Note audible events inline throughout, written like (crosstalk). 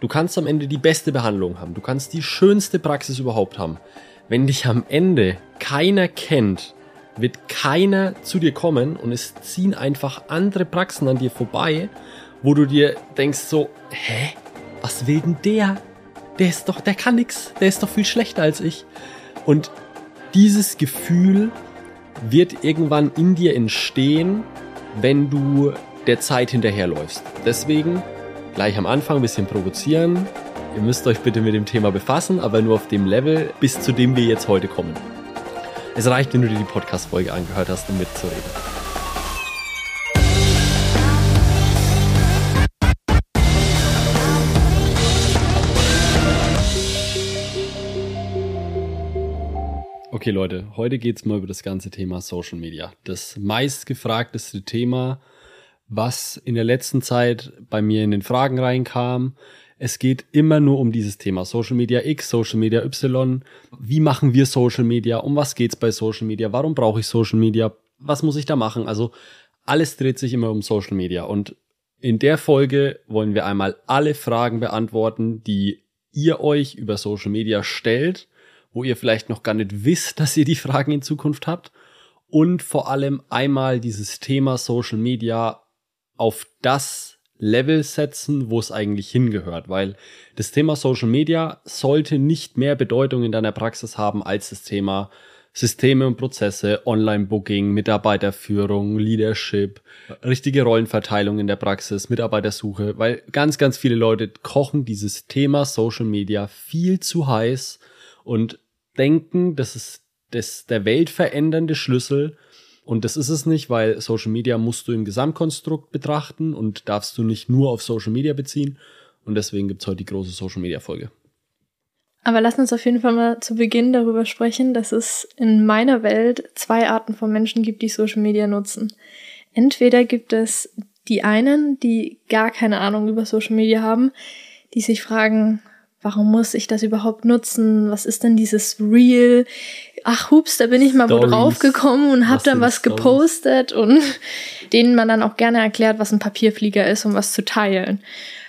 Du kannst am Ende die beste Behandlung haben. Du kannst die schönste Praxis überhaupt haben. Wenn dich am Ende keiner kennt, wird keiner zu dir kommen und es ziehen einfach andere Praxen an dir vorbei, wo du dir denkst so, hä? Was will denn der? Der ist doch, der kann nix. Der ist doch viel schlechter als ich. Und dieses Gefühl wird irgendwann in dir entstehen, wenn du der Zeit hinterherläufst. Deswegen gleich am Anfang ein bisschen provozieren. Ihr müsst euch bitte mit dem Thema befassen, aber nur auf dem Level, bis zu dem wir jetzt heute kommen. Es reicht, wenn du dir die Podcast-Folge angehört hast, um mitzureden. Okay Leute, heute geht es mal über das ganze Thema Social Media. Das meistgefragteste Thema, was in der letzten Zeit bei mir in den Fragen reinkam. Es geht immer nur um dieses Thema Social Media X, Social Media Y. Wie machen wir Social Media? Um was geht's bei Social Media? Warum brauche ich Social Media? Was muss ich da machen? Also alles dreht sich immer um Social Media. Und in der Folge wollen wir einmal alle Fragen beantworten, die ihr euch über Social Media stellt wo ihr vielleicht noch gar nicht wisst, dass ihr die Fragen in Zukunft habt. Und vor allem einmal dieses Thema Social Media auf das Level setzen, wo es eigentlich hingehört, weil das Thema Social Media sollte nicht mehr Bedeutung in deiner Praxis haben als das Thema Systeme und Prozesse, Online-Booking, Mitarbeiterführung, Leadership, richtige Rollenverteilung in der Praxis, Mitarbeitersuche, weil ganz, ganz viele Leute kochen dieses Thema Social Media viel zu heiß und denken, das ist das, der weltverändernde Schlüssel. Und das ist es nicht, weil Social Media musst du im Gesamtkonstrukt betrachten und darfst du nicht nur auf Social Media beziehen. Und deswegen gibt es heute die große Social Media Folge. Aber lass uns auf jeden Fall mal zu Beginn darüber sprechen, dass es in meiner Welt zwei Arten von Menschen gibt, die Social Media nutzen. Entweder gibt es die einen, die gar keine Ahnung über Social Media haben, die sich fragen, warum muss ich das überhaupt nutzen? Was ist denn dieses Real? Ach, hups, da bin ich mal Stories. wo draufgekommen und hab was dann was Stories? gepostet und (laughs) denen man dann auch gerne erklärt, was ein Papierflieger ist, um was zu teilen.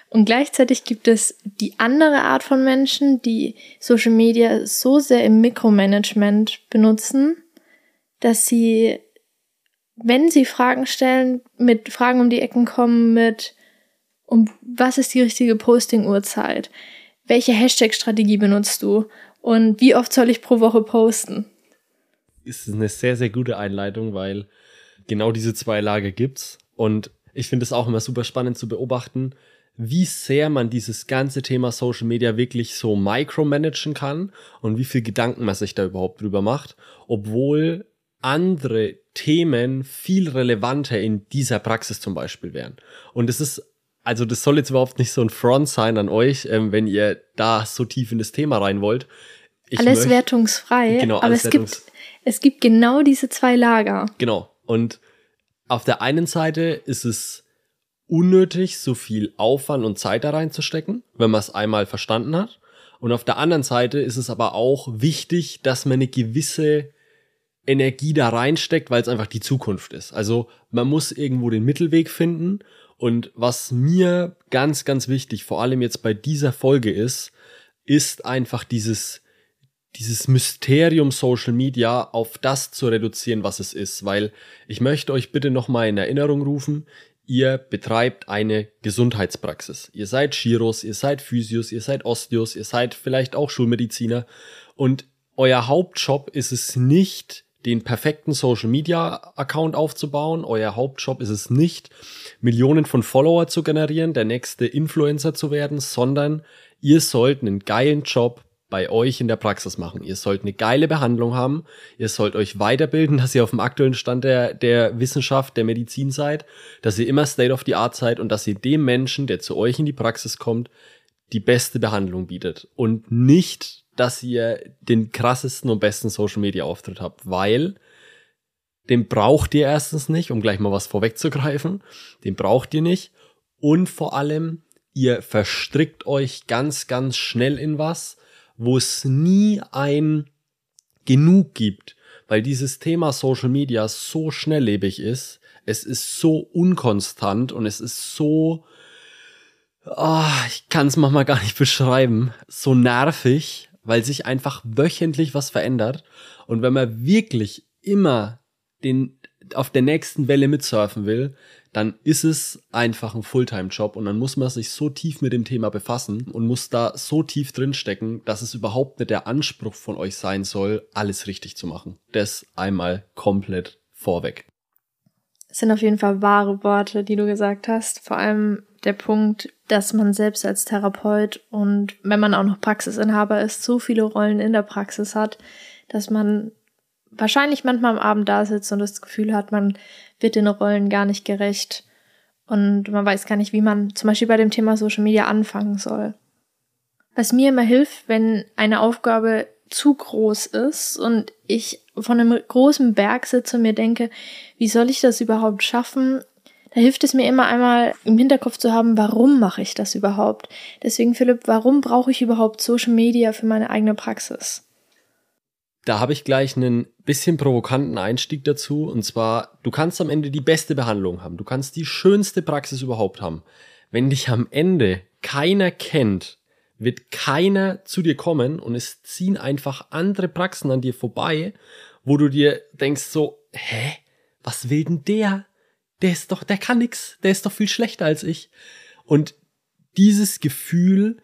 Und gleichzeitig gibt es die andere Art von Menschen, die Social Media so sehr im Mikromanagement benutzen, dass sie, wenn sie Fragen stellen, mit Fragen um die Ecken kommen mit, um was ist die richtige Posting-Uhrzeit? welche Hashtag-Strategie benutzt du und wie oft soll ich pro Woche posten? Ist eine sehr, sehr gute Einleitung, weil genau diese zwei Lager gibt's. Und ich finde es auch immer super spannend zu beobachten, wie sehr man dieses ganze Thema Social Media wirklich so micromanagen kann und wie viel Gedanken man sich da überhaupt drüber macht, obwohl andere Themen viel relevanter in dieser Praxis zum Beispiel wären. Und es ist also das soll jetzt überhaupt nicht so ein Front sein an euch, ähm, wenn ihr da so tief in das Thema rein wollt. Ich alles möchte, wertungsfrei, genau, aber es wertungs gibt, es gibt genau diese zwei Lager. Genau. Und auf der einen Seite ist es unnötig, so viel Aufwand und Zeit da reinzustecken, wenn man es einmal verstanden hat. Und auf der anderen Seite ist es aber auch wichtig, dass man eine gewisse Energie da reinsteckt, weil es einfach die Zukunft ist. Also man muss irgendwo den Mittelweg finden und was mir ganz, ganz wichtig, vor allem jetzt bei dieser Folge ist, ist einfach dieses, dieses Mysterium Social Media auf das zu reduzieren, was es ist. Weil ich möchte euch bitte nochmal in Erinnerung rufen, ihr betreibt eine Gesundheitspraxis. Ihr seid Chiros, ihr seid Physios, ihr seid Osteos, ihr seid vielleicht auch Schulmediziner. Und euer Hauptjob ist es nicht, den perfekten Social Media Account aufzubauen. Euer Hauptjob ist es nicht, Millionen von Follower zu generieren, der nächste Influencer zu werden, sondern ihr sollt einen geilen Job bei euch in der Praxis machen. Ihr sollt eine geile Behandlung haben. Ihr sollt euch weiterbilden, (laughs) dass ihr auf dem aktuellen Stand der, der Wissenschaft, der Medizin seid, dass ihr immer State of the Art seid und dass ihr dem Menschen, der zu euch in die Praxis kommt, die beste Behandlung bietet und nicht dass ihr den krassesten und besten Social Media Auftritt habt, weil den braucht ihr erstens nicht, um gleich mal was vorwegzugreifen. Den braucht ihr nicht. Und vor allem, ihr verstrickt euch ganz, ganz schnell in was, wo es nie ein genug gibt, weil dieses Thema Social Media so schnelllebig ist. Es ist so unkonstant und es ist so oh, ich kann es manchmal gar nicht beschreiben, so nervig, weil sich einfach wöchentlich was verändert. Und wenn man wirklich immer den, auf der nächsten Welle mitsurfen will, dann ist es einfach ein Fulltime-Job und dann muss man sich so tief mit dem Thema befassen und muss da so tief drinstecken, dass es überhaupt nicht der Anspruch von euch sein soll, alles richtig zu machen. Das einmal komplett vorweg. Das sind auf jeden Fall wahre Worte, die du gesagt hast. Vor allem der Punkt, dass man selbst als Therapeut und wenn man auch noch Praxisinhaber ist, so viele Rollen in der Praxis hat, dass man wahrscheinlich manchmal am Abend da sitzt und das Gefühl hat, man wird den Rollen gar nicht gerecht und man weiß gar nicht, wie man zum Beispiel bei dem Thema Social Media anfangen soll. Was mir immer hilft, wenn eine Aufgabe zu groß ist und ich von einem großen Berg sitze und mir denke, wie soll ich das überhaupt schaffen? Da hilft es mir immer einmal im Hinterkopf zu haben, warum mache ich das überhaupt? Deswegen, Philipp, warum brauche ich überhaupt Social Media für meine eigene Praxis? Da habe ich gleich einen bisschen provokanten Einstieg dazu. Und zwar, du kannst am Ende die beste Behandlung haben. Du kannst die schönste Praxis überhaupt haben. Wenn dich am Ende keiner kennt, wird keiner zu dir kommen und es ziehen einfach andere Praxen an dir vorbei, wo du dir denkst so, hä? Was will denn der? Der ist doch, der kann nix. Der ist doch viel schlechter als ich. Und dieses Gefühl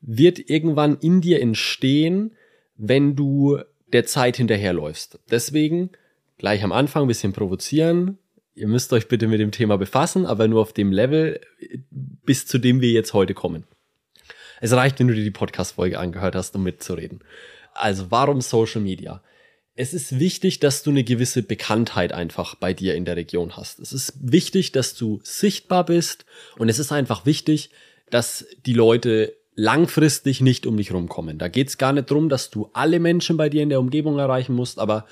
wird irgendwann in dir entstehen, wenn du der Zeit hinterherläufst. Deswegen gleich am Anfang ein bisschen provozieren. Ihr müsst euch bitte mit dem Thema befassen, aber nur auf dem Level, bis zu dem wir jetzt heute kommen. Es reicht, wenn du dir die Podcast-Folge angehört hast, um mitzureden. Also, warum Social Media? Es ist wichtig, dass du eine gewisse Bekanntheit einfach bei dir in der Region hast. Es ist wichtig, dass du sichtbar bist und es ist einfach wichtig, dass die Leute langfristig nicht um dich rumkommen. Da geht es gar nicht darum, dass du alle Menschen bei dir in der Umgebung erreichen musst, aber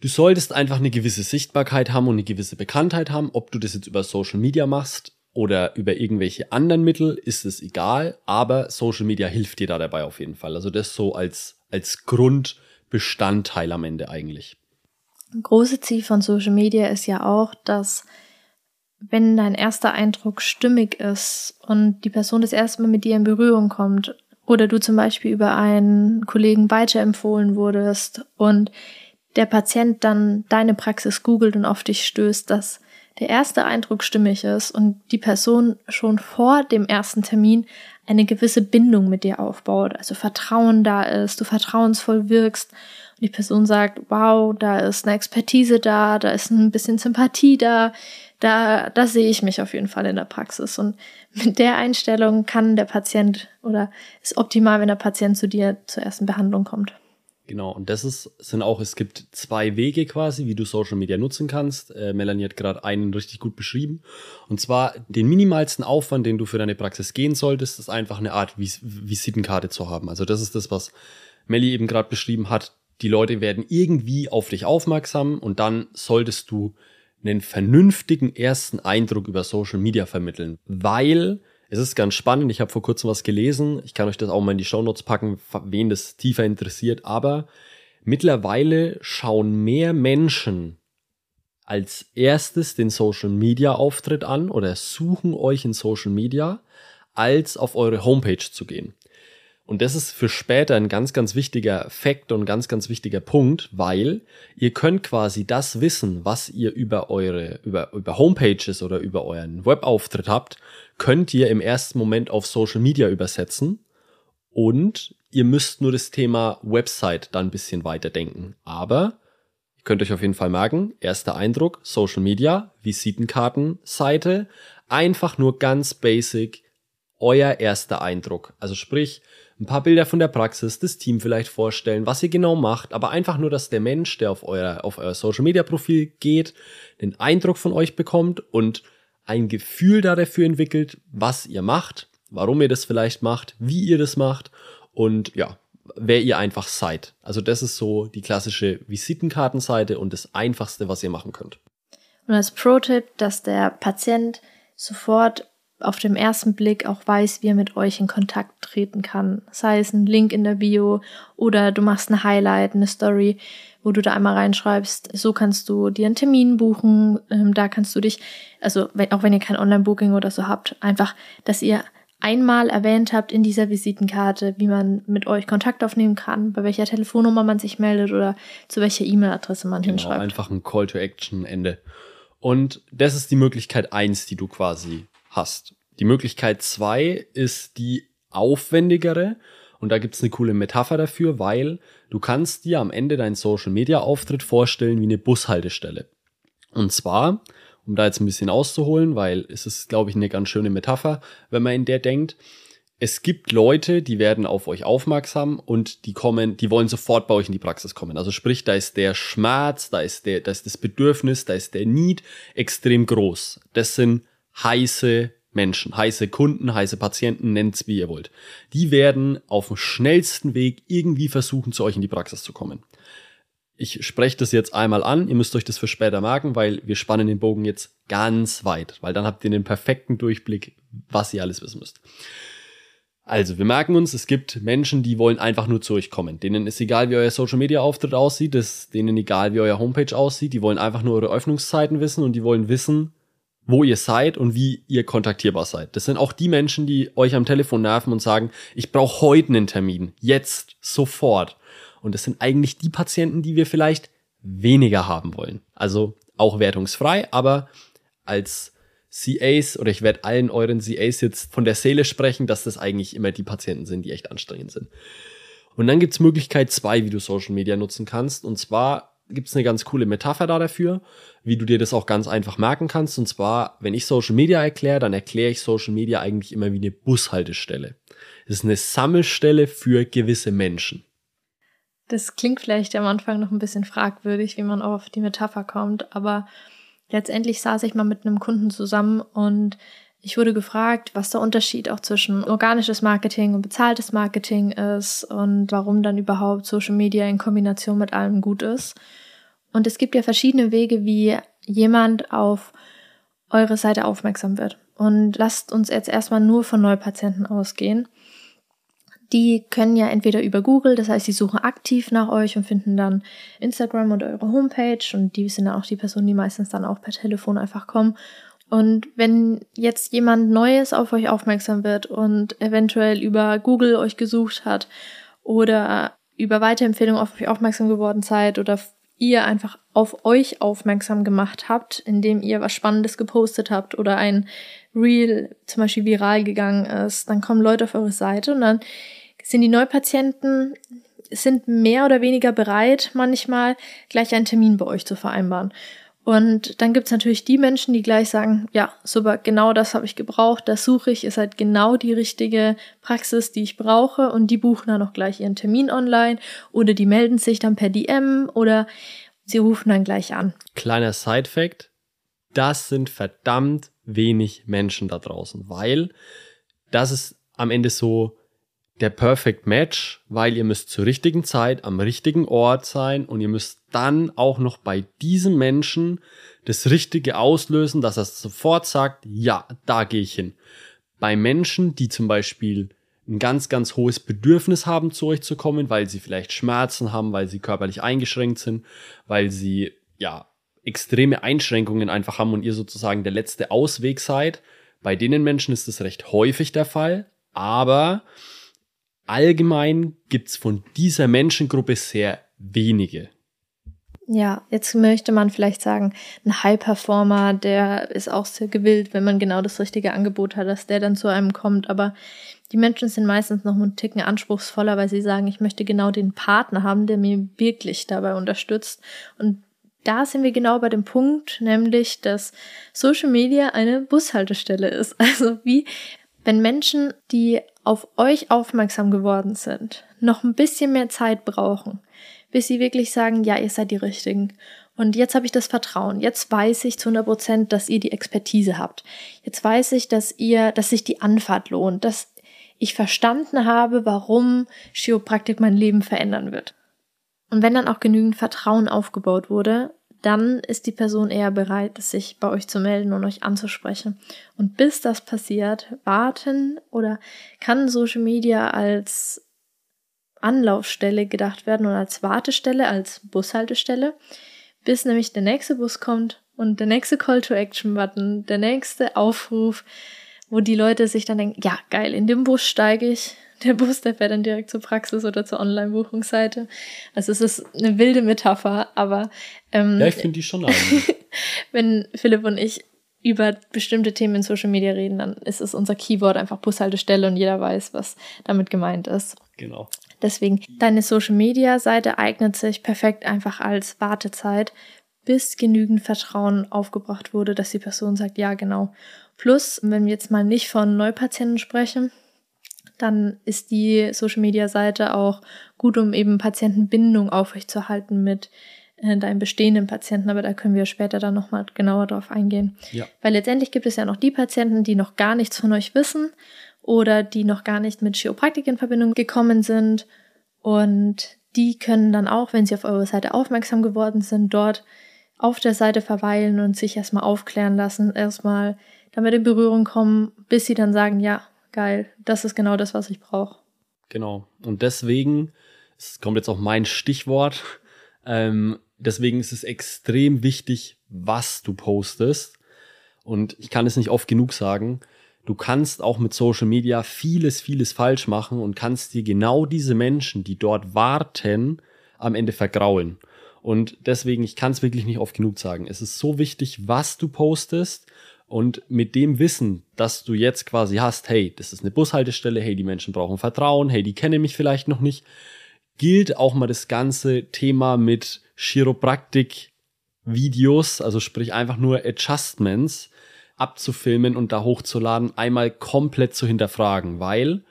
du solltest einfach eine gewisse Sichtbarkeit haben und eine gewisse Bekanntheit haben. Ob du das jetzt über Social Media machst oder über irgendwelche anderen Mittel, ist es egal, aber Social Media hilft dir da dabei auf jeden Fall. Also das so als, als Grundbestandteil am Ende eigentlich. Ein großes Ziel von Social Media ist ja auch, dass wenn dein erster Eindruck stimmig ist und die Person das erste Mal mit dir in Berührung kommt oder du zum Beispiel über einen Kollegen weiterempfohlen wurdest und der Patient dann deine Praxis googelt und auf dich stößt, dass der erste Eindruck stimmig ist und die Person schon vor dem ersten Termin eine gewisse Bindung mit dir aufbaut, also Vertrauen da ist, du vertrauensvoll wirkst und die Person sagt, wow, da ist eine Expertise da, da ist ein bisschen Sympathie da, da, da sehe ich mich auf jeden Fall in der Praxis. Und mit der Einstellung kann der Patient oder ist optimal, wenn der Patient zu dir zur ersten Behandlung kommt. Genau, und das ist, sind auch, es gibt zwei Wege quasi, wie du Social Media nutzen kannst. Äh, Melanie hat gerade einen richtig gut beschrieben. Und zwar den minimalsten Aufwand, den du für deine Praxis gehen solltest, ist einfach eine Art Vis Visitenkarte zu haben. Also das ist das, was Melly eben gerade beschrieben hat. Die Leute werden irgendwie auf dich aufmerksam und dann solltest du einen vernünftigen ersten Eindruck über Social Media vermitteln, weil es ist ganz spannend. Ich habe vor kurzem was gelesen. Ich kann euch das auch mal in die Shownotes packen, wen das tiefer interessiert. Aber mittlerweile schauen mehr Menschen als erstes den Social Media Auftritt an oder suchen euch in Social Media, als auf eure Homepage zu gehen. Und das ist für später ein ganz, ganz wichtiger Fakt und ganz, ganz wichtiger Punkt, weil ihr könnt quasi das Wissen, was ihr über eure, über, über Homepages oder über euren Webauftritt habt, könnt ihr im ersten Moment auf Social Media übersetzen und ihr müsst nur das Thema Website dann ein bisschen weiterdenken. Aber ihr könnt euch auf jeden Fall merken, erster Eindruck, Social Media, Visitenkartenseite, einfach nur ganz basic euer erster Eindruck. Also sprich, ein paar Bilder von der Praxis, das Team vielleicht vorstellen, was ihr genau macht, aber einfach nur, dass der Mensch, der auf euer, auf euer Social Media Profil geht, den Eindruck von euch bekommt und ein Gefühl da dafür entwickelt, was ihr macht, warum ihr das vielleicht macht, wie ihr das macht und ja, wer ihr einfach seid. Also das ist so die klassische Visitenkartenseite und das einfachste, was ihr machen könnt. Und als Pro-Tipp, dass der Patient sofort auf dem ersten Blick auch weiß, wie er mit euch in Kontakt treten kann. Sei es ein Link in der Bio oder du machst ein Highlight, eine Story, wo du da einmal reinschreibst, so kannst du dir einen Termin buchen, ähm, da kannst du dich, also wenn, auch wenn ihr kein Online-Booking oder so habt, einfach, dass ihr einmal erwähnt habt in dieser Visitenkarte, wie man mit euch Kontakt aufnehmen kann, bei welcher Telefonnummer man sich meldet oder zu welcher E-Mail-Adresse man genau, hinschreibt. Einfach ein Call to Action Ende. Und das ist die Möglichkeit eins, die du quasi hast. Die Möglichkeit zwei ist die aufwendigere. Und da gibt's eine coole Metapher dafür, weil du kannst dir am Ende deinen Social Media Auftritt vorstellen wie eine Bushaltestelle. Und zwar um da jetzt ein bisschen auszuholen, weil es ist, glaube ich, eine ganz schöne Metapher, wenn man in der denkt. Es gibt Leute, die werden auf euch aufmerksam und die kommen, die wollen sofort bei euch in die Praxis kommen. Also sprich, da ist der Schmerz, da ist der, da ist das Bedürfnis, da ist der Need extrem groß. Das sind heiße Menschen, heiße Kunden, heiße Patienten, nennt's wie ihr wollt. Die werden auf dem schnellsten Weg irgendwie versuchen, zu euch in die Praxis zu kommen ich spreche das jetzt einmal an, ihr müsst euch das für später merken, weil wir spannen den Bogen jetzt ganz weit, weil dann habt ihr den perfekten Durchblick, was ihr alles wissen müsst. Also, wir merken uns, es gibt Menschen, die wollen einfach nur zu euch kommen. Denen ist egal, wie euer Social Media Auftritt aussieht, ist denen egal, wie euer Homepage aussieht, die wollen einfach nur eure Öffnungszeiten wissen und die wollen wissen, wo ihr seid und wie ihr kontaktierbar seid. Das sind auch die Menschen, die euch am Telefon nerven und sagen, ich brauche heute einen Termin, jetzt, sofort. Und das sind eigentlich die Patienten, die wir vielleicht weniger haben wollen. Also auch wertungsfrei, aber als CAs oder ich werde allen euren CAs jetzt von der Seele sprechen, dass das eigentlich immer die Patienten sind, die echt anstrengend sind. Und dann gibt's Möglichkeit zwei, wie du Social Media nutzen kannst. Und zwar gibt's eine ganz coole Metapher da dafür, wie du dir das auch ganz einfach merken kannst. Und zwar, wenn ich Social Media erkläre, dann erkläre ich Social Media eigentlich immer wie eine Bushaltestelle. Das ist eine Sammelstelle für gewisse Menschen. Das klingt vielleicht am Anfang noch ein bisschen fragwürdig, wie man auf die Metapher kommt, aber letztendlich saß ich mal mit einem Kunden zusammen und ich wurde gefragt, was der Unterschied auch zwischen organisches Marketing und bezahltes Marketing ist und warum dann überhaupt Social Media in Kombination mit allem gut ist. Und es gibt ja verschiedene Wege, wie jemand auf eure Seite aufmerksam wird. Und lasst uns jetzt erstmal nur von Neupatienten ausgehen die können ja entweder über Google, das heißt, sie suchen aktiv nach euch und finden dann Instagram und eure Homepage und die sind auch die Personen, die meistens dann auch per Telefon einfach kommen. Und wenn jetzt jemand Neues auf euch aufmerksam wird und eventuell über Google euch gesucht hat oder über Weiterempfehlungen auf euch aufmerksam geworden seid oder ihr einfach auf euch aufmerksam gemacht habt, indem ihr was Spannendes gepostet habt oder ein Reel zum Beispiel viral gegangen ist, dann kommen Leute auf eure Seite und dann sind die Neupatienten sind mehr oder weniger bereit, manchmal gleich einen Termin bei euch zu vereinbaren. Und dann gibt's natürlich die Menschen, die gleich sagen, ja, super, genau das habe ich gebraucht, das suche ich, ist halt genau die richtige Praxis, die ich brauche und die buchen dann auch gleich ihren Termin online oder die melden sich dann per DM oder sie rufen dann gleich an. Kleiner Side-Fact, das sind verdammt wenig Menschen da draußen, weil das ist am Ende so der Perfect Match, weil ihr müsst zur richtigen Zeit am richtigen Ort sein und ihr müsst dann auch noch bei diesem Menschen das Richtige auslösen, dass er sofort sagt, ja, da gehe ich hin. Bei Menschen, die zum Beispiel ein ganz, ganz hohes Bedürfnis haben, zu euch zu kommen, weil sie vielleicht Schmerzen haben, weil sie körperlich eingeschränkt sind, weil sie, ja, extreme Einschränkungen einfach haben und ihr sozusagen der letzte Ausweg seid. Bei denen Menschen ist das recht häufig der Fall, aber allgemein gibt's von dieser Menschengruppe sehr wenige. Ja, jetzt möchte man vielleicht sagen, ein High-Performer, der ist auch sehr gewillt, wenn man genau das richtige Angebot hat, dass der dann zu einem kommt. Aber die Menschen sind meistens noch einen Ticken anspruchsvoller, weil sie sagen, ich möchte genau den Partner haben, der mir wirklich dabei unterstützt. Und da sind wir genau bei dem Punkt, nämlich, dass Social Media eine Bushaltestelle ist. (laughs) Also wie, wenn Menschen, die auf euch aufmerksam geworden sind, noch ein bisschen mehr Zeit brauchen, bis sie wirklich sagen, ja, ihr seid die Richtigen. Und jetzt habe ich das Vertrauen. Jetzt weiß ich zu 100 Prozent, dass ihr die Expertise habt. Jetzt weiß ich, dass ihr, dass sich die Anfahrt lohnt, dass ich verstanden habe, warum Chiropraktik mein Leben verändern wird. Und wenn dann auch genügend Vertrauen aufgebaut wurde, dann ist die Person eher bereit, sich bei euch zu melden und euch anzusprechen. Und bis das passiert, warten oder kann Social Media als Anlaufstelle gedacht werden oder als Wartestelle, als Bushaltestelle, bis nämlich der nächste Bus kommt und der nächste Call to Action Button, der nächste Aufruf, wo die Leute sich dann denken, ja, geil, in dem Bus steige ich. Der Bus, der fährt dann direkt zur Praxis oder zur Online-Buchungsseite. Also es ist eine wilde Metapher, aber ähm, ja, ich finde die schon (laughs) wenn Philipp und ich über bestimmte Themen in Social Media reden, dann ist es unser Keyword einfach Bushaltestelle und jeder weiß, was damit gemeint ist. Genau. Deswegen, deine Social Media Seite eignet sich perfekt einfach als Wartezeit, bis genügend Vertrauen aufgebracht wurde, dass die Person sagt, ja, genau. Plus, wenn wir jetzt mal nicht von Neupatienten sprechen, dann ist die Social Media Seite auch gut, um eben Patientenbindung aufrechtzuerhalten mit äh, deinen bestehenden Patienten, aber da können wir später dann nochmal genauer drauf eingehen. Ja. Weil letztendlich gibt es ja noch die Patienten, die noch gar nichts von euch wissen oder die noch gar nicht mit Chiropraktik in Verbindung gekommen sind und die können dann auch, wenn sie auf eure Seite aufmerksam geworden sind, dort auf der Seite verweilen und sich erstmal aufklären lassen, erstmal damit in Berührung kommen, bis sie dann sagen, ja, geil, das ist genau das, was ich brauche. Genau. Und deswegen, es kommt jetzt auch mein Stichwort, ähm, deswegen ist es extrem wichtig, was du postest. Und ich kann es nicht oft genug sagen, du kannst auch mit Social Media vieles, vieles falsch machen und kannst dir genau diese Menschen, die dort warten, am Ende vergraulen. Und deswegen, ich kann es wirklich nicht oft genug sagen. Es ist so wichtig, was du postest und mit dem Wissen, dass du jetzt quasi hast, hey, das ist eine Bushaltestelle, hey, die Menschen brauchen Vertrauen, hey, die kennen mich vielleicht noch nicht, gilt auch mal das ganze Thema mit Chiropraktik Videos, also sprich einfach nur Adjustments abzufilmen und da hochzuladen, einmal komplett zu hinterfragen, weil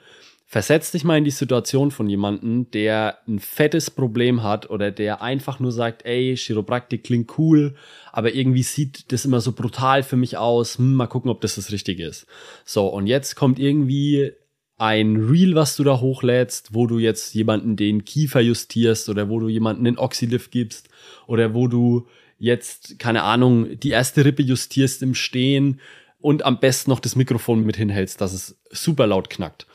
Versetz dich mal in die Situation von jemandem, der ein fettes Problem hat oder der einfach nur sagt, ey, Chiropraktik klingt cool, aber irgendwie sieht das immer so brutal für mich aus. Hm, mal gucken, ob das das Richtige ist. So, und jetzt kommt irgendwie ein Reel, was du da hochlädst, wo du jetzt jemanden den Kiefer justierst oder wo du jemanden den Oxylift gibst oder wo du jetzt, keine Ahnung, die erste Rippe justierst im Stehen und am besten noch das Mikrofon mit hinhältst, dass es super laut knackt.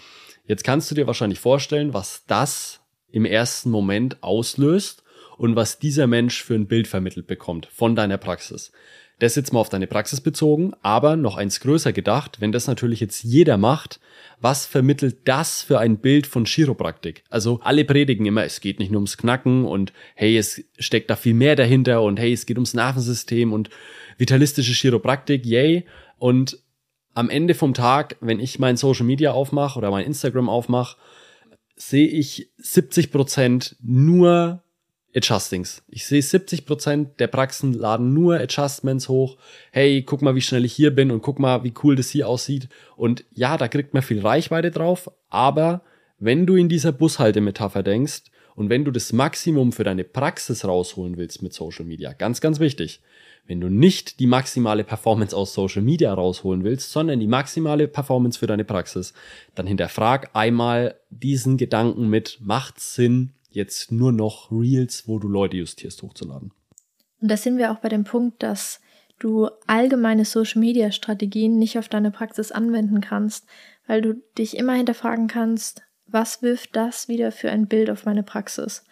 Jetzt kannst du dir wahrscheinlich vorstellen, was das im ersten Moment auslöst und was dieser Mensch für ein Bild vermittelt bekommt von deiner Praxis. Das jetzt mal auf deine Praxis bezogen, aber noch eins größer gedacht, wenn das natürlich jetzt jeder macht, was vermittelt das für ein Bild von Chiropraktik? Also alle predigen immer, es geht nicht nur ums Knacken und hey, es steckt da viel mehr dahinter und hey, es geht ums Nervensystem und vitalistische Chiropraktik, yay. Und am Ende vom Tag, wenn ich mein Social Media aufmache oder mein Instagram aufmache, sehe ich 70 Prozent nur Adjustings. Ich sehe 70 Prozent der Praxen laden nur Adjustments hoch. Hey, guck mal, wie schnell ich hier bin und guck mal, wie cool das hier aussieht. Und ja, da kriegt man viel Reichweite drauf. Aber wenn du in dieser Bushaltemetapher denkst und wenn du das Maximum für deine Praxis rausholen willst mit Social Media, ganz, ganz wichtig, wenn du nicht die maximale Performance aus Social Media rausholen willst, sondern die maximale Performance für deine Praxis, dann hinterfrag einmal diesen Gedanken mit, macht Sinn, jetzt nur noch Reels, wo du Leute justierst, hochzuladen. Und da sind wir auch bei dem Punkt, dass du allgemeine Social Media Strategien nicht auf deine Praxis anwenden kannst, weil du dich immer hinterfragen kannst, was wirft das wieder für ein Bild auf meine Praxis?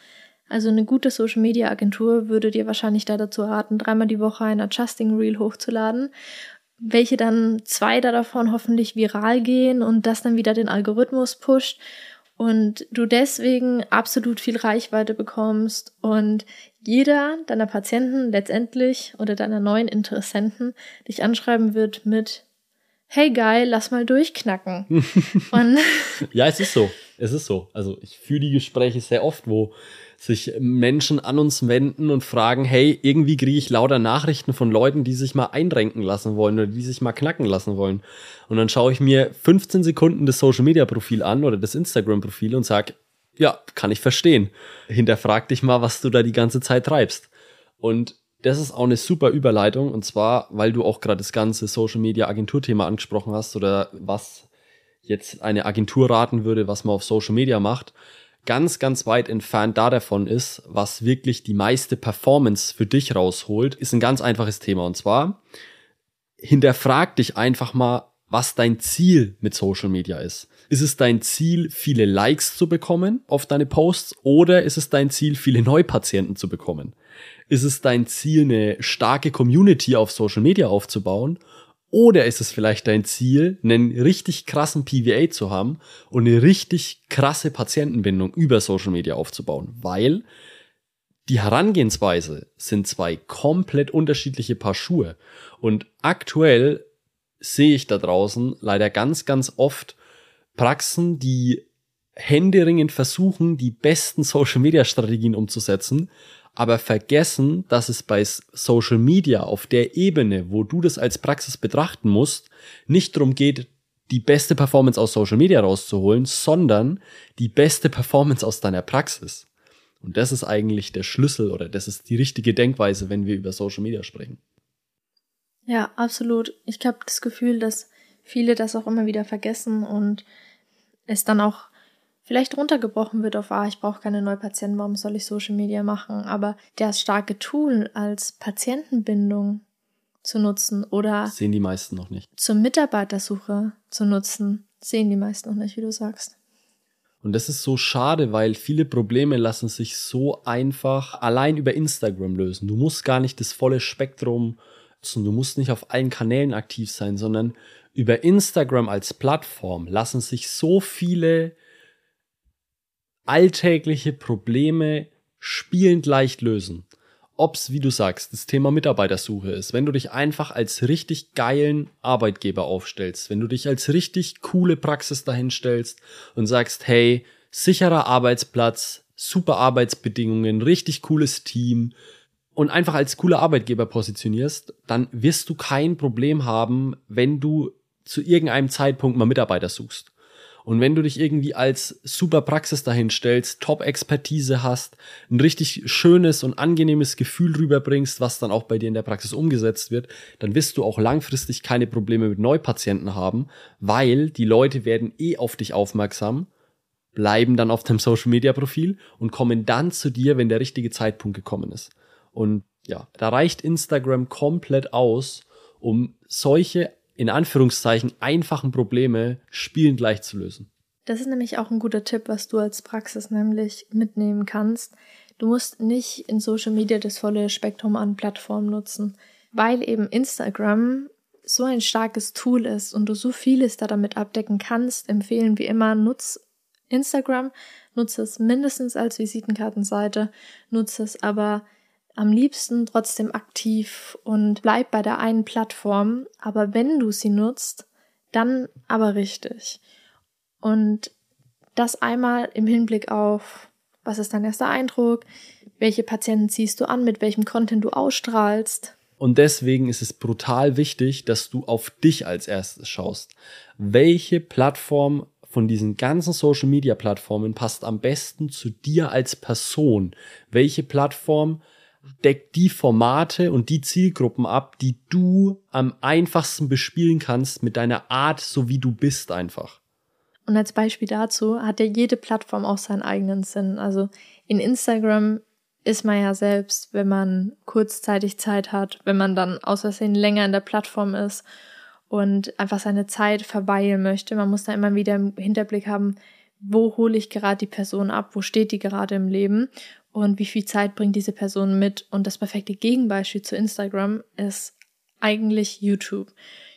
Also eine gute Social Media Agentur würde dir wahrscheinlich da dazu raten, dreimal die Woche ein Adjusting Reel hochzuladen, welche dann zwei davon hoffentlich viral gehen und das dann wieder den Algorithmus pusht und du deswegen absolut viel Reichweite bekommst und jeder deiner Patienten letztendlich oder deiner neuen Interessenten dich anschreiben wird mit Hey geil, lass mal durchknacken. (laughs) und ja, es ist so. Es ist so. Also ich führe die Gespräche sehr oft, wo sich Menschen an uns wenden und fragen, hey, irgendwie kriege ich lauter Nachrichten von Leuten, die sich mal einrenken lassen wollen oder die sich mal knacken lassen wollen. Und dann schaue ich mir 15 Sekunden das Social Media Profil an oder das Instagram Profil und sag, ja, kann ich verstehen. Hinterfrag dich mal, was du da die ganze Zeit treibst. Und das ist auch eine super Überleitung und zwar, weil du auch gerade das ganze Social Media Agenturthema angesprochen hast oder was jetzt eine Agentur raten würde, was man auf Social Media macht ganz, ganz weit entfernt da davon ist, was wirklich die meiste Performance für dich rausholt, ist ein ganz einfaches Thema. Und zwar, hinterfrag dich einfach mal, was dein Ziel mit Social Media ist. Ist es dein Ziel, viele Likes zu bekommen auf deine Posts oder ist es dein Ziel, viele Neupatienten zu bekommen? Ist es dein Ziel, eine starke Community auf Social Media aufzubauen? Oder ist es vielleicht dein Ziel, einen richtig krassen PVA zu haben und eine richtig krasse Patientenbindung über Social Media aufzubauen? Weil die Herangehensweise sind zwei komplett unterschiedliche Paar Schuhe. Und aktuell sehe ich da draußen leider ganz, ganz oft Praxen, die händeringend versuchen, die besten (laughs) Social Media Strategien umzusetzen, aber vergessen, dass es bei Social Media auf der Ebene, wo du das als Praxis betrachten musst, nicht darum geht, die beste Performance aus Social Media rauszuholen, sondern die beste Performance aus deiner Praxis. Und das ist eigentlich der Schlüssel oder das ist die richtige Denkweise, wenn wir über Social Media sprechen. Ja, absolut. Ich habe das Gefühl, dass viele das auch immer wieder vergessen und es dann auch vielleicht runtergebrochen wird auf, ah, ich brauche keine Neupatienten, warum soll ich Social Media machen? Aber das starke Tool als Patientenbindung zu nutzen oder sehen die meisten noch nicht. Zur Mitarbeitersuche zu nutzen, sehen die meisten noch nicht, wie du sagst. Und das ist so schade, weil viele Probleme lassen sich so einfach allein über Instagram lösen. Du musst gar nicht das volle Spektrum nutzen, du musst nicht auf allen Kanälen aktiv sein, sondern über Instagram als Plattform lassen sich so viele alltägliche Probleme spielend leicht lösen. Ob's, wie du sagst, das Thema Mitarbeitersuche ist, wenn du dich einfach als richtig geilen Arbeitgeber aufstellst, wenn du dich als richtig coole Praxis dahinstellst und sagst, hey, sicherer Arbeitsplatz, super Arbeitsbedingungen, richtig cooles Team und einfach als cooler Arbeitgeber positionierst, dann wirst du kein Problem haben, wenn du zu irgendeinem Zeitpunkt mal Mitarbeiter suchst. Und wenn du dich irgendwie als super Praxis dahin stellst, Top-Expertise hast, ein richtig schönes und angenehmes Gefühl rüberbringst, was dann auch bei dir in der Praxis umgesetzt wird, dann wirst du auch langfristig keine Probleme mit Neupatienten haben, weil die Leute werden eh auf dich aufmerksam, bleiben dann auf deinem Social-Media-Profil und kommen dann zu dir, wenn der richtige Zeitpunkt gekommen ist. Und ja, da reicht Instagram komplett aus, um solche in Anführungszeichen einfachen Probleme spielend leicht zu lösen. Das ist nämlich auch ein guter Tipp, was du als Praxis nämlich mitnehmen kannst. Du musst nicht in Social Media das volle Spektrum an Plattformen nutzen, weil eben Instagram so ein starkes Tool ist und du so vieles da damit abdecken kannst, empfehlen wir immer, nutz Instagram, nutze es mindestens als Visitenkartenseite, nutze es aber am liebsten trotzdem aktiv und bleib bei der einen Plattform, aber wenn du sie nutzt, dann aber richtig. Und das einmal im Hinblick auf, was ist dein erster Eindruck, welche Patienten ziehst du an, mit welchem Content du ausstrahlst. Und deswegen ist es brutal wichtig, dass du auf dich als erstes schaust. Welche Plattform von diesen ganzen Social Media Plattformen passt am besten zu dir als Person? Welche Plattform deckt die Formate und die Zielgruppen ab, die du am einfachsten bespielen kannst mit deiner Art, so wie du bist einfach. Und als Beispiel dazu hat ja jede Plattform auch seinen eigenen Sinn. Also in Instagram ist man ja selbst, wenn man kurzzeitig Zeit hat, wenn man dann aus Versehen länger in der Plattform ist und einfach seine Zeit verweilen möchte. Man muss da immer wieder im Hinterblick haben, wo hole ich gerade die Person ab, wo steht die gerade im Leben und wie viel Zeit bringt diese Person mit. Und das perfekte Gegenbeispiel zu Instagram ist eigentlich YouTube.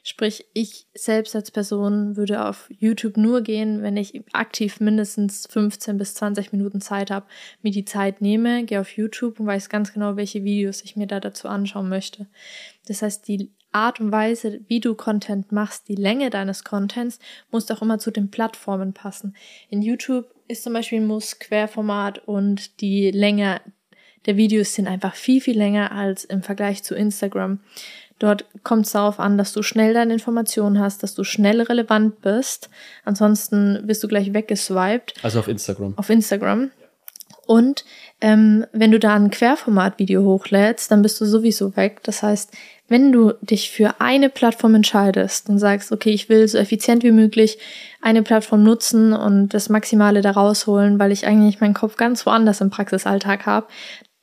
Sprich, ich selbst als Person würde auf YouTube nur gehen, wenn ich aktiv mindestens 15 bis 20 Minuten Zeit habe, mir die Zeit nehme, gehe auf YouTube und weiß ganz genau, welche Videos ich mir da dazu anschauen möchte. Das heißt, die Art und Weise, wie du Content machst, die Länge deines Contents, muss auch immer zu den Plattformen passen. In YouTube ist zum Beispiel Muss Querformat und die Länge der Videos sind einfach viel, viel länger als im Vergleich zu Instagram. Dort kommt es darauf an, dass du schnell deine Informationen hast, dass du schnell relevant bist. Ansonsten wirst du gleich weggeswiped. Also auf Instagram. Auf Instagram. Und ähm, wenn du da ein Querformat-Video hochlädst, dann bist du sowieso weg. Das heißt, wenn du dich für eine Plattform entscheidest und sagst, okay, ich will so effizient wie möglich eine Plattform nutzen und das Maximale da rausholen, weil ich eigentlich meinen Kopf ganz woanders im Praxisalltag habe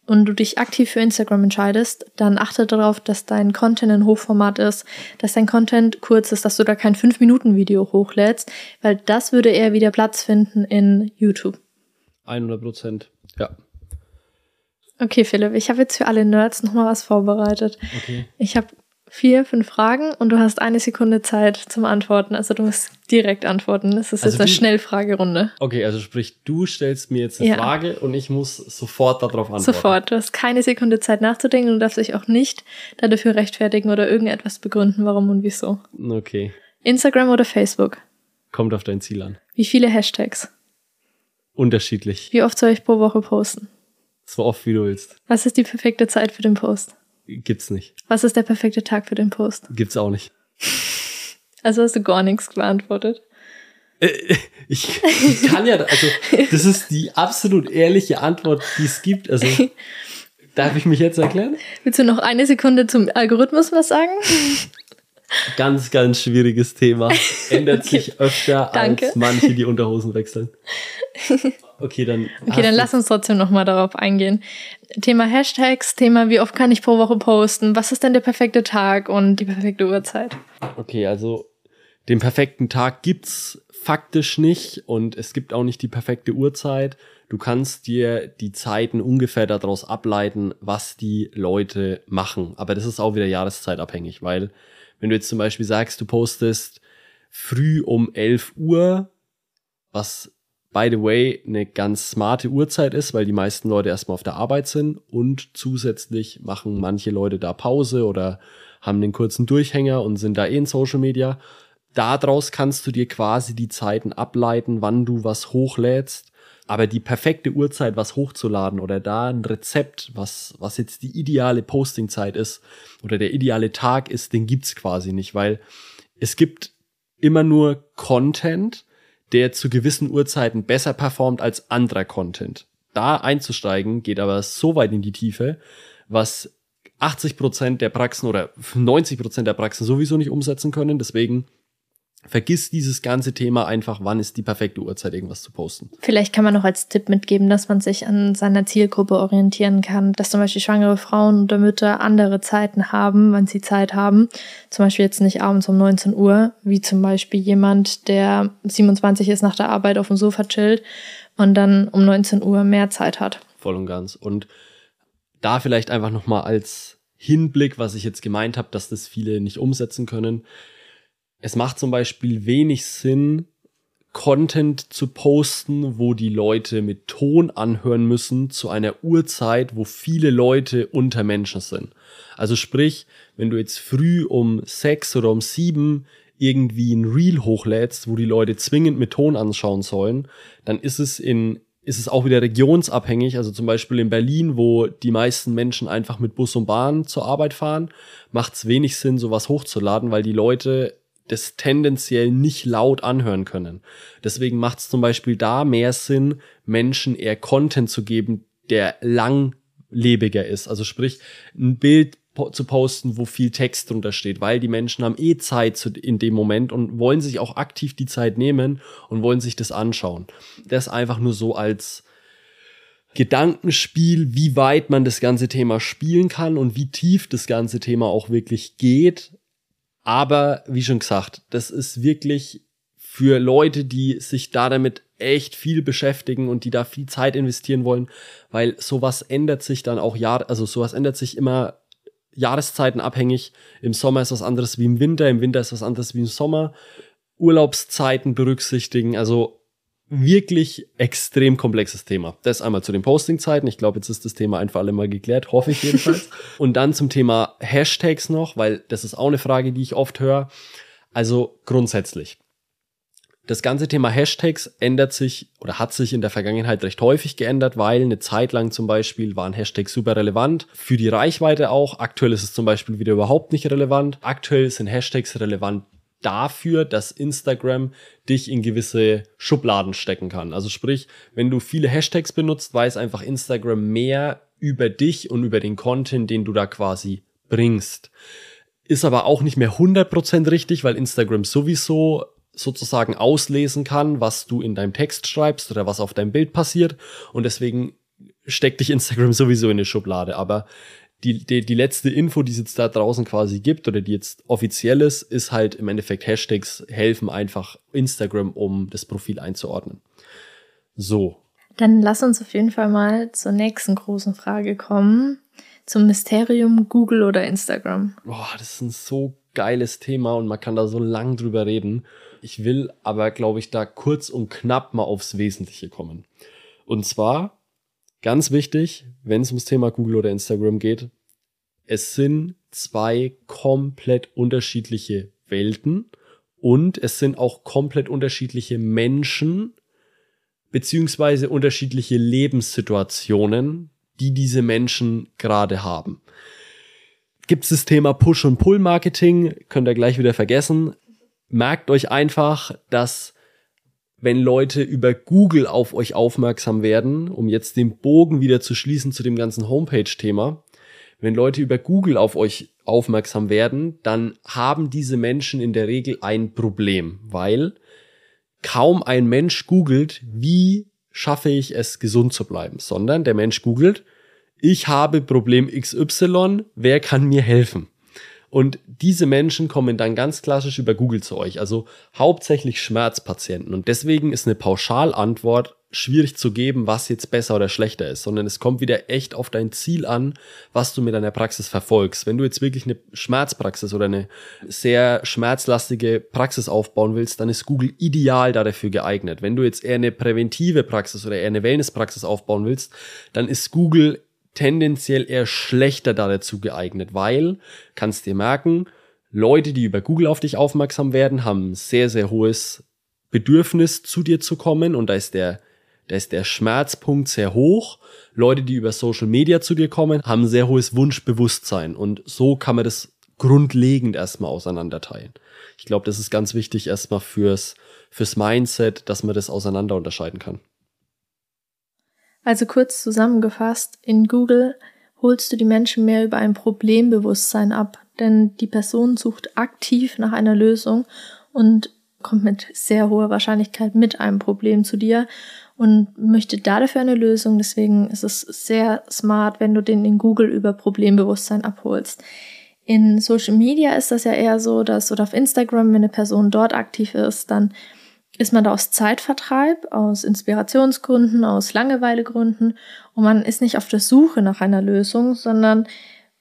und du dich aktiv für Instagram entscheidest, dann achte darauf, dass dein Content in Hochformat ist, dass dein Content kurz ist, dass du da kein 5-Minuten-Video hochlädst, weil das würde eher wieder Platz finden in YouTube. 100 Prozent, ja. Okay, Philipp, ich habe jetzt für alle Nerds nochmal was vorbereitet. Okay. Ich habe vier, fünf Fragen und du hast eine Sekunde Zeit zum Antworten. Also du musst direkt antworten. Es ist Also jetzt eine Schnellfragerunde. Okay, also sprich, du stellst mir jetzt eine Ja. Frage und ich muss sofort darauf antworten. Sofort. Du hast keine Sekunde Zeit nachzudenken und darfst dich auch nicht dafür rechtfertigen oder irgendetwas begründen, warum und wieso. Okay, Instagram oder Facebook? kommt auf dein Ziel an. Wie viele Hashtags? Unterschiedlich. Wie oft soll ich pro Woche posten? So oft wie du willst. Was ist die perfekte Zeit für den Post? Gibt's nicht. Was ist der perfekte Tag für den Post? Gibt's auch nicht. Also hast du gar nichts beantwortet. Äh, Ich, (laughs) ich kann ja, also das ist die absolut ehrliche Antwort, die es gibt. Also (laughs) darf ich mich jetzt erklären? Willst du noch eine Sekunde zum Algorithmus was sagen? (laughs) Ganz, ganz schwieriges Thema. Ändert sich öfter als manche, die Unterhosen wechseln. (laughs) Okay, dann. Okay, dann lass uns trotzdem nochmal darauf eingehen. Thema Hashtags, Thema, wie oft kann ich pro Woche posten? Was ist denn der perfekte Tag und die perfekte Uhrzeit? Okay, also den perfekten Tag gibt's faktisch nicht und es gibt auch nicht die perfekte Uhrzeit. Du kannst dir die Zeiten ungefähr daraus ableiten, was die Leute machen. Aber das ist auch wieder jahreszeitabhängig, weil wenn du jetzt zum Beispiel sagst, du postest früh um 11 Uhr, was by the way eine ganz smarte Uhrzeit ist, weil die meisten Leute erstmal auf der Arbeit sind und zusätzlich machen manche Leute da Pause oder haben den kurzen Durchhänger und sind da eh in Social Media. Daraus kannst du dir quasi die Zeiten ableiten, wann du was hochlädst. Aber die perfekte Uhrzeit, was hochzuladen oder da ein Rezept, was, was jetzt die ideale Postingzeit ist oder der ideale Tag ist, den gibt's quasi nicht, weil es gibt immer nur Content, der zu gewissen Uhrzeiten besser performt als anderer Content. Da einzusteigen geht aber so weit in die Tiefe, was 80% der Praxen oder 90% der Praxen sowieso nicht umsetzen können. Deswegen vergiss dieses ganze Thema einfach, wann ist die perfekte Uhrzeit, irgendwas zu posten. Vielleicht kann man noch als Tipp mitgeben, dass man sich an seiner Zielgruppe orientieren kann, dass zum Beispiel schwangere Frauen oder Mütter andere Zeiten haben, wann sie Zeit haben. Zum Beispiel jetzt nicht abends um 19 Uhr, wie zum Beispiel jemand, der 27 ist, nach der Arbeit auf dem Sofa chillt und dann um 19 Uhr mehr Zeit hat. Voll und ganz. Und da vielleicht einfach nochmal als Hinblick, was ich jetzt gemeint habe, dass das viele nicht umsetzen können. Es macht zum Beispiel wenig Sinn, Content zu posten, wo die Leute mit Ton anhören müssen zu einer Uhrzeit, wo viele Leute unter Menschen sind. Also sprich, wenn du jetzt früh um sechs oder um sieben irgendwie ein Reel hochlädst, wo die Leute zwingend mit Ton anschauen sollen, dann ist es in ist es auch wieder regionsabhängig. Also zum Beispiel in Berlin, wo die meisten Menschen einfach mit Bus und Bahn zur Arbeit fahren, macht es wenig Sinn, sowas hochzuladen, weil die Leute das tendenziell nicht laut anhören können. Deswegen macht es zum Beispiel da mehr Sinn, Menschen eher Content zu geben, der langlebiger ist. Also sprich, ein Bild zu posten, wo viel Text drunter steht, weil die Menschen haben eh Zeit in dem Moment und wollen sich auch aktiv die Zeit nehmen und wollen sich das anschauen. Das einfach nur so als Gedankenspiel, wie weit man das ganze Thema spielen kann und wie tief das ganze Thema auch wirklich geht. Aber wie schon gesagt, das ist wirklich für Leute, die sich da damit echt viel beschäftigen und die da viel Zeit investieren wollen, weil sowas ändert sich dann auch Jahr, also sowas ändert sich immer Jahreszeiten abhängig. Im Sommer ist was anderes wie im Winter, im Winter ist was anderes wie im Sommer. Urlaubszeiten berücksichtigen, also wirklich extrem komplexes Thema. Das einmal zu den Postingzeiten. Ich glaube, jetzt ist das Thema ein für alle Mal geklärt, hoffe ich jedenfalls. (laughs) Und dann zum Thema Hashtags noch, weil das ist auch eine Frage, die ich oft höre. Also grundsätzlich. Das ganze Thema Hashtags ändert sich oder hat sich in der Vergangenheit recht häufig geändert, weil eine Zeit lang zum Beispiel waren Hashtags super relevant. Für die Reichweite auch. Aktuell ist es zum Beispiel wieder überhaupt nicht relevant. Aktuell sind Hashtags relevant dafür, dass Instagram dich in gewisse Schubladen stecken kann. Also sprich, wenn du viele Hashtags benutzt, weiß einfach Instagram mehr über dich und über den Content, den du da quasi bringst. Ist aber auch nicht mehr 100% richtig, weil Instagram sowieso sozusagen auslesen kann, was du in deinem Text schreibst oder was auf deinem Bild passiert. Und deswegen steckt dich Instagram sowieso in eine Schublade. Aber die, die, die letzte Info, die es jetzt da draußen quasi gibt oder die jetzt offiziell ist, ist halt im Endeffekt Hashtags helfen einfach Instagram, um das Profil einzuordnen. So. Dann lass uns auf jeden Fall mal zur nächsten großen Frage kommen. Zum Mysterium Google oder Instagram. Boah, das ist ein so geiles Thema und man kann da so lang drüber reden. Ich will aber, glaube ich, da kurz und knapp mal aufs Wesentliche kommen. Und zwar, ganz wichtig, wenn es ums Thema Google oder Instagram geht, es sind zwei komplett unterschiedliche Welten und es sind auch komplett unterschiedliche Menschen beziehungsweise unterschiedliche Lebenssituationen, die diese Menschen gerade haben. Gibt es das Thema Push- und Pull-Marketing, könnt ihr gleich wieder vergessen. Merkt euch einfach, dass wenn Leute über Google auf euch aufmerksam werden, um jetzt den Bogen wieder zu schließen zu dem ganzen Homepage-Thema, wenn Leute über Google auf euch aufmerksam werden, dann haben diese Menschen in der Regel ein Problem, weil kaum ein Mensch googelt, wie schaffe ich es, gesund zu bleiben, sondern der Mensch googelt, ich habe Problem XY, wer kann mir helfen? Und diese Menschen kommen dann ganz klassisch über Google zu euch, also hauptsächlich Schmerzpatienten. Und deswegen ist eine Pauschalantwort schwierig zu geben, was jetzt besser oder schlechter ist, sondern es kommt wieder echt auf dein Ziel an, was du mit deiner Praxis verfolgst. Wenn du jetzt wirklich eine Schmerzpraxis oder eine sehr schmerzlastige Praxis aufbauen willst, dann ist Google ideal dafür geeignet. Wenn du jetzt eher eine präventive Praxis oder eher eine Wellnesspraxis aufbauen willst, dann ist Google tendenziell eher schlechter dazu geeignet, weil, kannst dir merken, Leute, die über Google auf dich aufmerksam werden, haben sehr, sehr hohes Bedürfnis zu dir zu kommen und da ist der, da ist der Schmerzpunkt sehr hoch. Leute, die über Social Media zu dir kommen, haben sehr hohes Wunschbewusstsein und so kann man das grundlegend erstmal auseinanderteilen. Ich glaube, das ist ganz wichtig erstmal fürs, fürs Mindset, dass man das auseinander unterscheiden kann. Also kurz zusammengefasst, in Google holst du die Menschen mehr über ein Problembewusstsein ab, denn die Person sucht aktiv nach einer Lösung und kommt mit sehr hoher Wahrscheinlichkeit mit einem Problem zu dir und möchte dafür eine Lösung. Deswegen ist es sehr smart, wenn du den in Google über Problembewusstsein abholst. In Social Media ist das ja eher so, dass oder auf Instagram, wenn eine Person dort aktiv ist, dann ist man da aus Zeitvertreib, aus Inspirationsgründen, aus Langeweilegründen und man ist nicht auf der Suche nach einer Lösung, sondern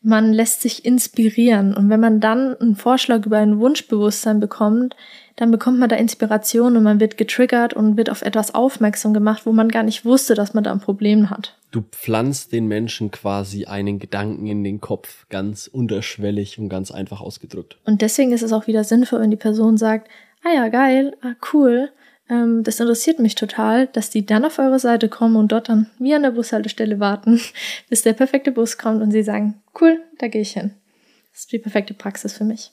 man lässt sich inspirieren. Und wenn man dann einen Vorschlag über ein Wunschbewusstsein bekommt, dann bekommt man da Inspiration und man wird getriggert und wird auf etwas aufmerksam gemacht, wo man gar nicht wusste, dass man da ein Problem hat. Du pflanzt den Menschen quasi einen Gedanken in den Kopf, ganz unterschwellig und ganz einfach ausgedrückt. Und deswegen ist es auch wieder sinnvoll, wenn die Person sagt, ah ja, geil, ah cool, ähm, das interessiert mich total, dass die dann auf eure Seite kommen und dort dann wie an der Bushaltestelle warten, (laughs) bis der perfekte Bus kommt und sie sagen, cool, da gehe ich hin. Das ist die perfekte Praxis für mich.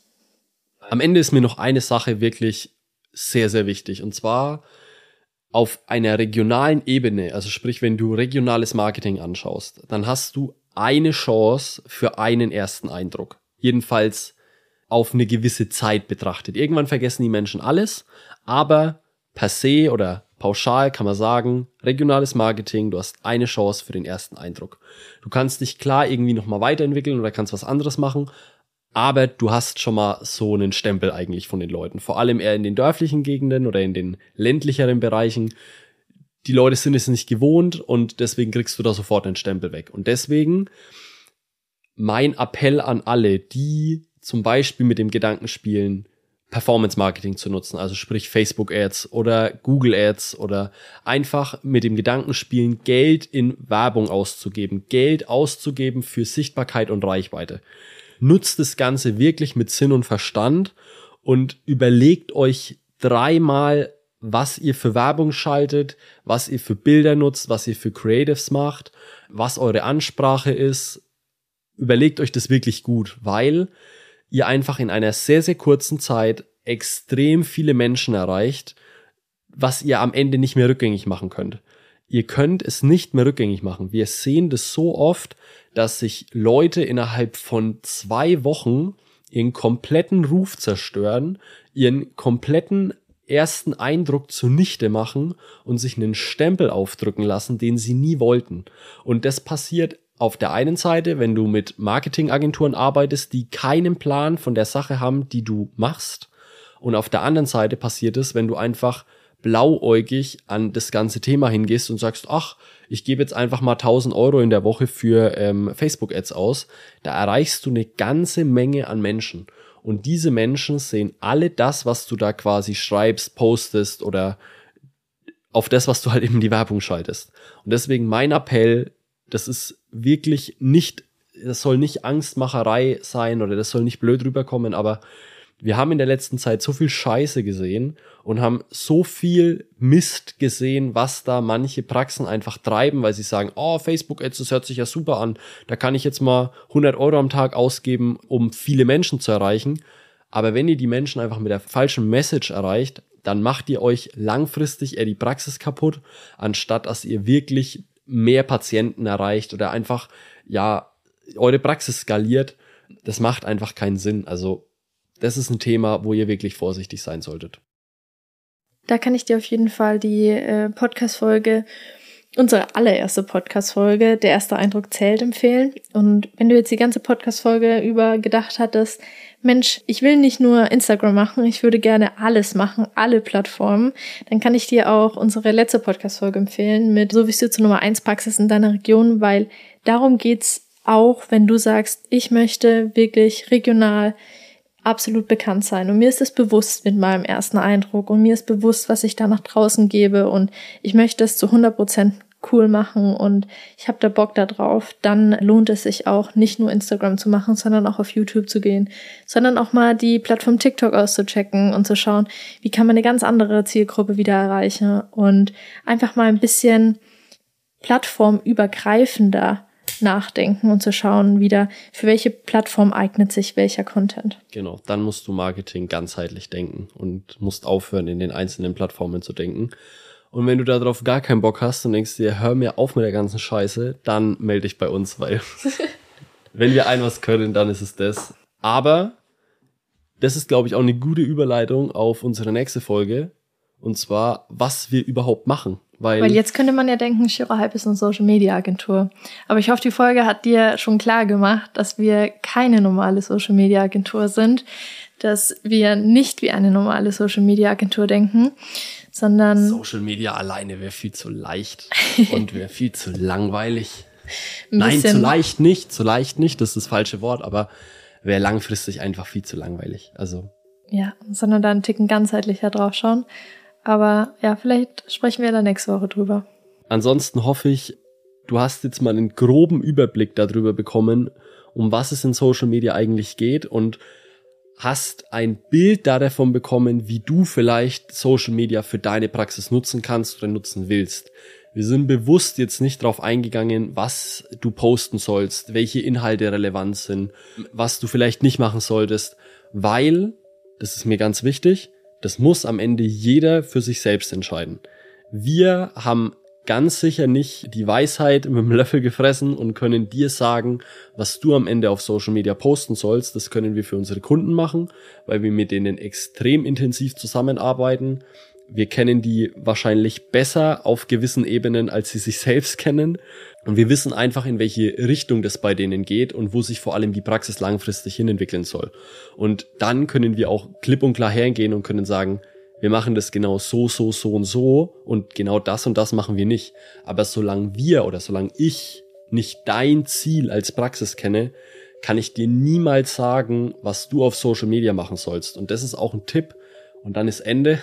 Am Ende ist mir noch eine Sache wirklich sehr, sehr wichtig. Und zwar auf einer regionalen Ebene, also sprich, wenn du regionales Marketing anschaust, dann hast du eine Chance für einen ersten Eindruck. Jedenfalls auf eine gewisse Zeit betrachtet. Irgendwann vergessen die Menschen alles, aber per se oder pauschal kann man sagen, regionales Marketing, du hast eine Chance für den ersten Eindruck. Du kannst dich klar irgendwie nochmal weiterentwickeln oder kannst was anderes machen, aber du hast schon mal so einen Stempel eigentlich von den Leuten. Vor allem eher in den dörflichen Gegenden oder in den ländlicheren Bereichen. Die Leute sind es nicht gewohnt und deswegen kriegst du da sofort einen Stempel weg. Und deswegen mein Appell an alle, die zum Beispiel mit dem Gedanken spielen, Performance Marketing zu nutzen, also sprich Facebook Ads oder Google Ads oder einfach mit dem Gedanken spielen, Geld in Werbung auszugeben, Geld auszugeben für Sichtbarkeit und Reichweite. Nutzt das Ganze wirklich mit Sinn und Verstand und überlegt euch dreimal, was ihr für Werbung schaltet, was ihr für Bilder nutzt, was ihr für Creatives macht, was eure Ansprache ist. Überlegt euch das wirklich gut, weil ihr einfach in einer sehr, sehr kurzen Zeit extrem viele Menschen erreicht, was ihr am Ende nicht mehr rückgängig machen könnt. Ihr könnt es nicht mehr rückgängig machen. Wir sehen das so oft, dass sich Leute innerhalb von zwei Wochen ihren kompletten Ruf zerstören, ihren kompletten ersten Eindruck zunichte machen und sich einen Stempel aufdrücken lassen, den sie nie wollten. Und das passiert auf der einen Seite, wenn du mit Marketingagenturen arbeitest, die keinen Plan von der Sache haben, die du machst. Und auf der anderen Seite passiert es, wenn du einfach blauäugig an das ganze Thema hingehst und sagst, ach, ich gebe jetzt einfach mal 1000 Euro in der Woche für ähm, Facebook-Ads aus. Da erreichst du eine ganze Menge an Menschen. Und diese Menschen sehen alle das, was du da quasi schreibst, postest oder auf das, was du halt eben die Werbung schaltest. Und deswegen mein Appell, das ist wirklich nicht, das soll nicht Angstmacherei sein oder das soll nicht blöd rüberkommen, aber wir haben in der letzten Zeit so viel Scheiße gesehen und haben so viel Mist gesehen, was da manche Praxen einfach treiben, weil sie sagen, oh, Facebook Ads, das hört sich ja super an. Da kann ich jetzt mal 100 Euro am Tag ausgeben, um viele Menschen zu erreichen. Aber wenn ihr die Menschen einfach mit der falschen Message erreicht, dann macht ihr euch langfristig eher die Praxis kaputt, anstatt dass ihr wirklich mehr Patienten erreicht oder einfach, ja, eure Praxis skaliert. Das macht einfach keinen Sinn. Also das ist ein Thema, wo ihr wirklich vorsichtig sein solltet. Da kann ich dir auf jeden Fall die äh, Podcast-Folge, unsere allererste Podcast-Folge, der erste Eindruck zählt, empfehlen. Und wenn du jetzt die ganze Podcast-Folge über gedacht hattest, Mensch, ich will nicht nur Instagram machen, ich würde gerne alles machen, alle Plattformen, dann kann ich dir auch unsere letzte Podcast-Folge empfehlen mit So wie du zur Nummer 1 Praxis in deiner Region, weil darum geht's auch, wenn du sagst, ich möchte wirklich regional absolut bekannt sein. Und mir ist es bewusst mit meinem ersten Eindruck und mir ist bewusst, was ich da nach draußen gebe und ich möchte es zu 100 Prozent cool machen und ich habe da Bock da drauf, dann lohnt es sich auch nicht nur Instagram zu machen, sondern auch auf YouTube zu gehen, sondern auch mal die Plattform TikTok auszuchecken und zu schauen, wie kann man eine ganz andere Zielgruppe wieder erreichen und einfach mal ein bisschen plattformübergreifender nachdenken und zu schauen wieder, für welche Plattform eignet sich welcher Content. Genau, dann musst du Marketing ganzheitlich denken und musst aufhören, in den einzelnen Plattformen zu denken. Und wenn du darauf gar keinen Bock hast und denkst dir, hör mir auf mit der ganzen Scheiße, dann melde dich bei uns, weil (laughs) wenn wir ein was können, dann ist es das. Aber das ist, glaube ich, auch eine gute Überleitung auf unsere nächste Folge. Und zwar, was wir überhaupt machen. Weil, Weil jetzt könnte man ja denken, Shiro Hype ist eine Social Media Agentur. Aber ich hoffe, die Folge hat dir schon klar gemacht, dass wir keine normale Social Media Agentur sind, dass wir nicht wie eine normale Social Media Agentur denken, sondern Social Media alleine wäre viel zu leicht (laughs) und wäre viel zu langweilig. Nein, zu leicht nicht, zu leicht nicht, das ist das falsche Wort, aber wäre langfristig einfach viel zu langweilig. Also ja, sondern da einen Ticken ganzheitlicher drauf schauen. Aber ja, vielleicht sprechen wir da nächste Woche drüber. Ansonsten hoffe ich, du hast jetzt mal einen groben Überblick darüber bekommen, um was es in Social Media eigentlich geht und hast ein Bild da davon bekommen, wie du vielleicht Social Media für deine Praxis nutzen kannst oder nutzen willst. Wir sind bewusst jetzt nicht darauf eingegangen, was du posten sollst, welche Inhalte relevant sind, was du vielleicht nicht machen solltest, weil, das ist mir ganz wichtig, das muss am Ende jeder für sich selbst entscheiden. Wir haben ganz sicher nicht die Weisheit mit dem Löffel gefressen und können dir sagen, was du am Ende auf Social Media posten sollst. Das können wir für unsere Kunden machen, weil wir mit denen extrem intensiv zusammenarbeiten. Wir kennen die wahrscheinlich besser auf gewissen Ebenen, als sie sich (laughs) selbst kennen. Und wir wissen einfach, in welche Richtung das bei denen geht und wo sich vor allem die Praxis langfristig hin entwickeln soll. Und dann können wir auch klipp und klar hergehen und können sagen, wir machen das genau so, so, so und so und genau das und das machen wir nicht. Aber solange wir oder solange ich nicht dein Ziel als Praxis kenne, kann ich dir niemals sagen, was du auf Social Media machen sollst. Und das ist auch ein Tipp. Und dann ist Ende.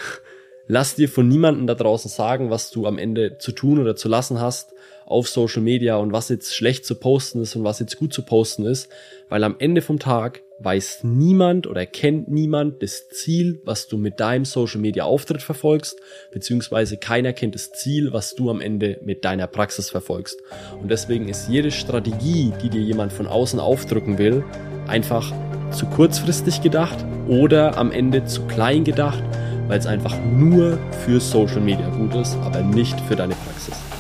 Lass dir von niemandem da draußen sagen, was du am Ende zu tun oder zu lassen hast auf Social Media und was jetzt schlecht zu posten ist und was jetzt gut zu posten ist, weil am Ende vom Tag weiß niemand oder kennt niemand das Ziel, was du mit deinem Social Media Auftritt verfolgst, beziehungsweise keiner kennt das Ziel, was du am Ende mit deiner Praxis verfolgst. Und deswegen ist jede Strategie, die dir jemand von außen aufdrücken will, einfach zu kurzfristig gedacht oder am Ende zu klein gedacht weil es einfach nur für Social Media gut ist, aber nicht für deine Praxis.